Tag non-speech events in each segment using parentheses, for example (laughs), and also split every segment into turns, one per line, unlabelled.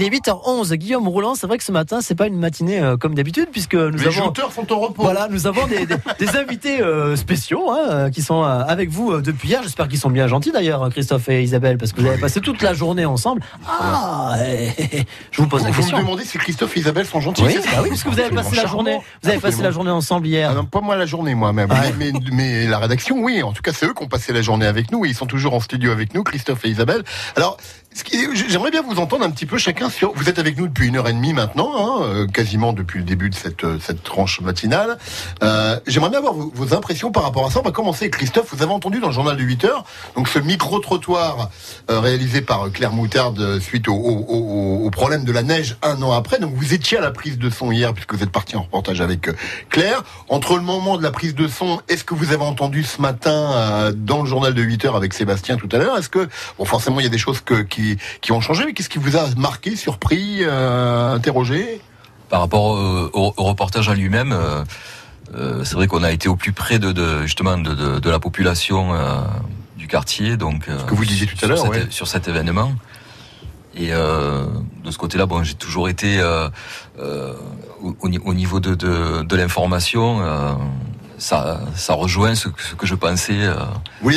Il est 8h11. Guillaume Roulant, c'est vrai que ce matin, c'est pas une matinée euh, comme d'habitude, puisque nous
Les
avons.
jouteurs sont au repos.
Voilà, nous avons des, des- (laughs) des invités euh, spéciaux hein, euh, qui sont euh, avec vous euh, depuis hier. J'espère qu'ils sont bien gentils d'ailleurs, Christophe et Isabelle, parce que vous avez passé toute la journée ensemble. Ah, eh, eh, eh, je vous pose la
Vous me
question.
demandez si Christophe et Isabelle sont gentils
Oui, bah oui, parce que vous avez passé la journée,
charmant.
vous avez passé la journée ensemble
Ah
hier.
non, pas moi la journée, moi-même.
Ah
mais, mais- mais la rédaction, oui. En tout cas, c'est eux qui ont passé la journée avec nous. et Ils sont toujours en studio avec nous, Christophe et Isabelle. Alors, j'aimerais bien vous entendre un petit peu chacun sur. Vous êtes avec nous depuis une heure et demie maintenant, hein, euh, quasiment depuis le début de cette, euh, cette tranche matinale. Euh, j'aimerais bien avoir vos, impressions par rapport à ça. On va commencer Christophe. Vous avez entendu dans le journal de 8 heures, donc ce micro-trottoir réalisé par Claire Moutarde suite au, au- problème de la neige un an après. Donc vous étiez à la prise de son hier puisque vous êtes parti en reportage avec Claire. Entre le moment de la prise de son, est-ce que vous avez entendu ce matin dans le journal de 8 heures avec Sébastien tout à l'heure? Est-ce que, bon, forcément, il y a des choses que, qui, qui ont changé, mais qu'est-ce qui vous a marqué, surpris, euh, interrogé?
Par rapport au, au- au reportage en lui-même, euh, euh, c'est vrai qu'on a été au plus près de, de- justement de, de- de la population du quartier, donc euh,
que vous disiez tout à l'heure, ouais.
sur cet événement. Et de ce côté-là, bon, j'ai toujours été au, au ni- au niveau de l'information. Ça, ça rejoint ce, que- ce que je pensais. euh,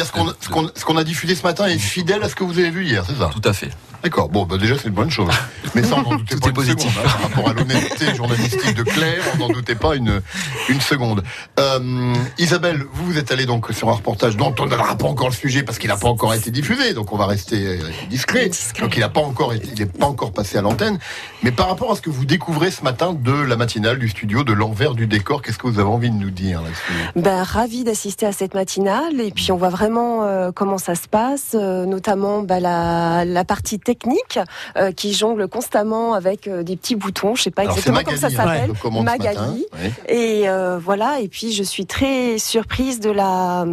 ce qu'on qu'on- ce qu'on a diffusé ce matin est fidèle à ce que vous avez vu hier, c'est ça?
Tout à fait.
D'accord, bon, bah déjà c'est une bonne chose. Mais ça, on n'en doutait pas une
positif.
seconde. hein, par rapport à l'honnêteté journalistique de Claire, on n'en doutait pas une, une seconde. Euh, Isabelle, vous, vous êtes allée donc sur un reportage dont on n'aura pas encore le sujet parce qu'il n'a pas encore été diffusé, donc on va rester euh, discret.
Discret.
Donc il n'a pas encore été, il n'est pas encore passé à l'antenne. Mais par rapport à ce que vous découvrez ce matin de la matinale du studio, de l'envers du décor, qu'est-ce que vous avez envie de nous dire là-dessus?
Ben, ravi d'assister à cette matinale et puis on voit vraiment euh, comment ça se passe, euh, notamment ben, la, la partie technique euh, qui jongle constamment avec euh, des petits boutons. Je sais pas
Alors,
exactement comment ça
hein,
s'appelle. Magali.
Ouais.
Et euh, voilà. Et puis je suis très surprise de la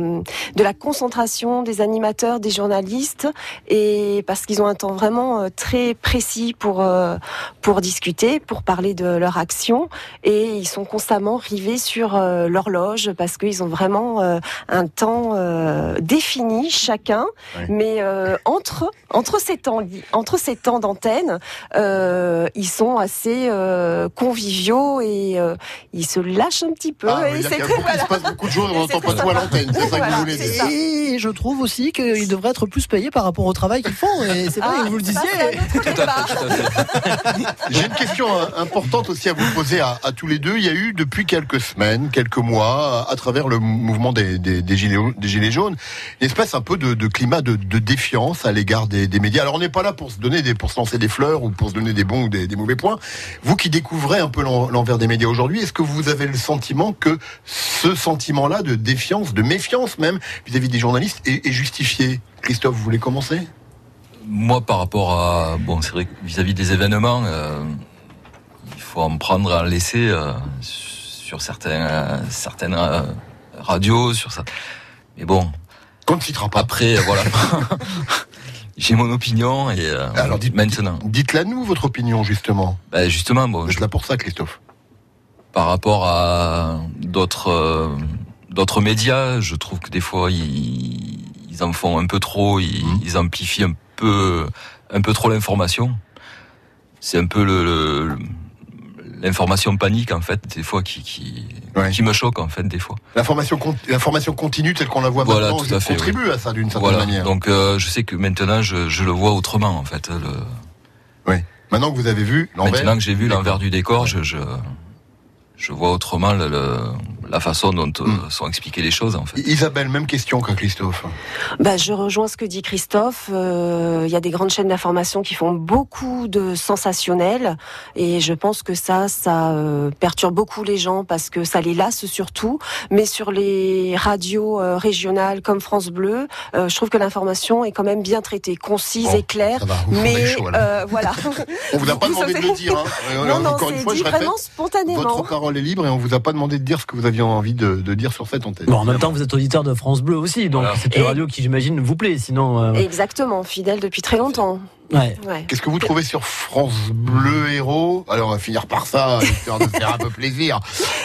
de la concentration des animateurs, des journalistes, et parce qu'ils ont un temps vraiment euh, très précis pour euh, pour discuter, pour parler de leur action, et ils sont constamment rivés sur euh, l'horloge parce qu'ils ont vraiment euh, un temps euh, défini chacun, mais euh, entre entre ces temps entre ces temps d'antenne, euh, ils sont assez euh, conviviaux et euh, ils se lâchent un petit peu.
Ah,
et
oui,
c'est
il
très
se passe beaucoup de choses, on
Et
n'entend
c'est
pas tout à l'antenne, c'est ça que vous voulez dire.
Et je trouve aussi qu'ils devraient être plus payés par rapport au travail qu'ils font. Et c'est vrai,
Ah,
vous le disiez.
c'est un autre
Tout à
débat.
fait, tout à fait. (laughs)
J'ai une question euh, importante aussi à vous poser à, à tous les deux. Il y a eu depuis quelques semaines, quelques mois, à travers le mouvement des, des, des gilets, des gilets jaunes, une espèce un peu de, de climat de, de défiance à l'égard des, des médias. Alors on n'est pas là pour se donner des, pour se lancer des fleurs ou pour se donner des bons ou des, des mauvais points. Vous qui découvrez un peu l'en- l'envers des médias aujourd'hui, est-ce que vous avez le sentiment que ce sentiment-là de défiance, de méfiance même vis-à-vis des journalistes est, est justifié? Christophe, vous voulez commencer?
Moi, par rapport à bon, c'est vrai vis-à-vis des événements, euh, il faut en prendre, à en laisser euh, sur certains, euh, certaines euh, radios, sur ça. Mais bon,
Qu'on ne citera pas.
après, voilà, (laughs) j'ai mon opinion et euh,
Alors, dites-
maintenant,
Dites-la nous votre opinion justement.
ben, justement, bon,
Vous
je-
êtes là pour ça, Christophe.
par rapport à d'autres euh, d'autres médias, je trouve que des fois ils, ils en font un peu trop, ils,
Mhm.
ils amplifient un peu un peu trop l'information. C'est un peu le, le- l'information panique en fait des fois qui qui,
Ouais.
qui me choque en fait des fois.
L'information, l'information continue telle qu'on la voit
Voilà,
maintenant
tout à fait,
contribue à ça d'une certaine
Voilà.
manière.
Donc euh, je sais que maintenant je, je le vois autrement en fait. Le-
Maintenant que vous avez vu l'envers,
maintenant que j'ai vu l'envers du décor, je, je je vois autrement le- le- la façon dont euh,
Mm.
sont expliquées les choses en fait.
Isabelle, même question que Christophe.
Bah, je rejoins ce que dit Christophe. Euh, Il y a des grandes chaînes d'information qui font beaucoup de sensationnels et je pense que ça, ça euh, perturbe beaucoup les gens parce que ça les lasse surtout. Mais sur les radios euh, régionales comme France Bleu, euh, je trouve que l'information est quand même bien traitée, concise
Bon,
et claire.
Ça va, vous fondez
Mais
chaud,
euh, voilà. (laughs)
On vous a pas demandé de le dire. Hein. (laughs)
Non, non,
Encore une
c'est
fois,
dit
je répète,
vraiment spontanément.
votre parole est libre et on vous a pas demandé de dire ce que vous aviez envie de, de dire sur cette antenne.
Bon, en même temps, vous êtes auditeur de France Bleu aussi, donc
Voilà.
c'est une
Et-
radio qui, j'imagine, vous plaît. Sinon, euh,
Exactement, fidèle depuis très longtemps.
ouais.
Ouais.
Qu'est-ce que vous trouvez sur France Bleu Héros? Alors on va finir par ça, (laughs) histoire de faire un peu plaisir.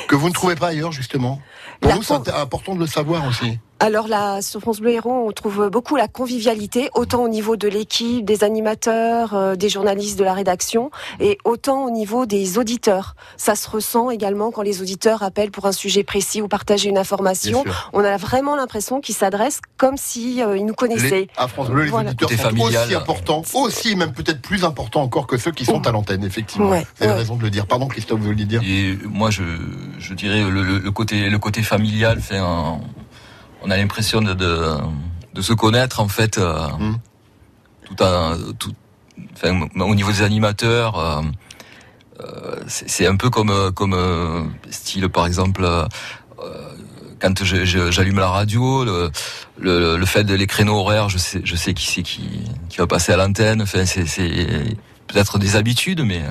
Que vous ne trouvez pas ailleurs justement? Pour
La
nous, c'est important de le savoir aussi.
Alors là, sur France Bleu Héros, on trouve beaucoup la convivialité, autant au niveau de l'équipe, des animateurs, euh, des journalistes de la rédaction, et autant au niveau des auditeurs. Ça se ressent également quand les auditeurs appellent pour un sujet précis ou partager une information. On a vraiment l'impression qu'ils s'adressent comme si euh, ils nous connaissaient.
Les, à France Bleu, les
Voilà.
auditeurs sont
familial.
aussi importants, aussi même peut-être plus importants encore que ceux qui sont à l'antenne, effectivement.
Ouais,
Vous avez
ouais.
raison de le dire. Pardon, Christophe, vous vouliez dire?
Et moi, je, je dirais le, le- le côté, le côté familial. Fait, un- on a l'impression de, de, de se connaître en fait, euh,
Mm.
tout, à, tout, enfin, au niveau des animateurs. euh, euh, c'est un peu comme, comme euh, style, par exemple. quand j'allume la radio, le, le, le fait de les créneaux horaires, je sais, je sais qui c'est qui, qui va passer à l'antenne. Enfin, c'est c'est peut-être des habitudes, mais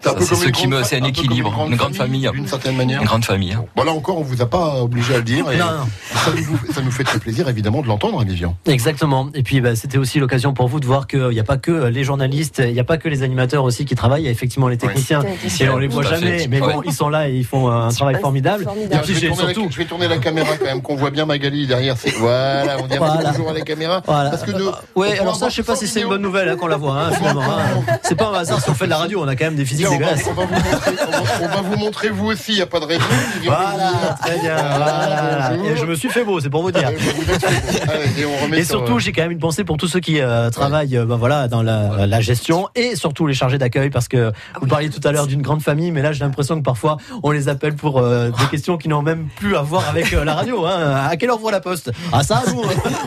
C'est un
ça,
peu
c'est
comme
ce
une
qui
grande
me,
fa-
c'est un
peu comme
équilibre, une grande famille,
D'une certaine manière.
une grande famille. hein.
Bon, là encore, on vous a pas obligé à le dire. Et
Non, non.
Ça, nous, ça nous fait très plaisir, évidemment, de l'entendre, Vivian.
Exactement. Et puis, bah, c'était aussi l'occasion pour vous de voir qu'il n'y a pas que les journalistes, il n'y a pas que les animateurs aussi qui travaillent. Il y a effectivement les techniciens. Et on les voit jamais, mais bon, ils sont là et ils font un travail formidable.
Formidable.
Et puis,
je, vais
surtout.
la, je vais tourner la caméra quand même, qu'on voit bien Magali derrière. C'est (laughs) voilà, on
Voilà.
bonjour à la caméra.
Voilà.
Parce que nous, on
Ouais, alors ça, je sais pas si c'est une bonne nouvelle hein, qu'on la voit, hein, (laughs) finalement. C'est pas un hasard si on fait de la radio, on a quand même des physiques
On, va,
dégueulasses.
on va vous montrer, on va- on va vous montrer vous aussi, il n'y a pas de raison.
Voilà, très bien. voilà. Et je me suis fait beau, c'est pour vous dire.
Et on
surtout, j'ai quand même une pensée pour tous ceux qui euh, travaillent, euh, ben voilà, dans la, la gestion et surtout les chargés d'accueil, parce que vous parliez tout à l'heure d'une grande famille, mais là, j'ai l'impression que parfois, on les appelle pour euh, des questions qui n'ont même plus à voir avec euh, la radio. Hein. À quelle heure voit la poste? Ah ça, nous,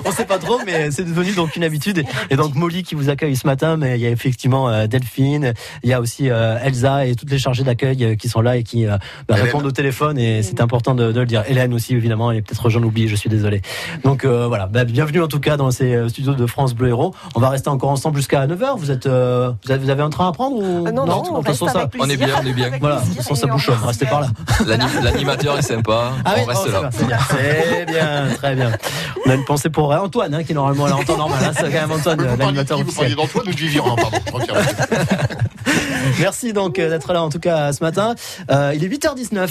on sait pas trop, mais c'est devenu donc une habitude. Et donc Molly qui vous accueille ce matin, mais il y a effectivement Delphine, il y a aussi Elsa et toutes les chargées d'accueil euh, qui sont là et qui euh, bah, répondent au téléphone. Et c'est important de, de le dire. Hélène aussi, évidemment, est peut-être j'en oublie, je suis désolé. Donc euh, voilà, bah, bienvenue en tout cas dans ces euh, studios de France Bleu Héros. On va rester encore ensemble jusqu'à 9h. Vous êtes, euh, vous avez, vous avez un train à prendre ou
Ah non, non,
de
on
toute
reste
façon, ça,
on est bien, on est bien.
Avec
voilà, de toute façon, ça
et on
bouchonne.
reste
Restez par là.
L'ani- L'animateur est sympa,
Ah oui,
on reste
oh,
là.
c'est bien, très bien. On a une pensée pour Antoine, hein, qui est normalement là en temps normal. hein. c'est quand même Antoine, l'animateur
Vous parliez d'Antoine ou de Vivian hein, Pardon. (laughs)
Merci donc euh, d'être là en tout cas ce matin. Euh, il est 8h19.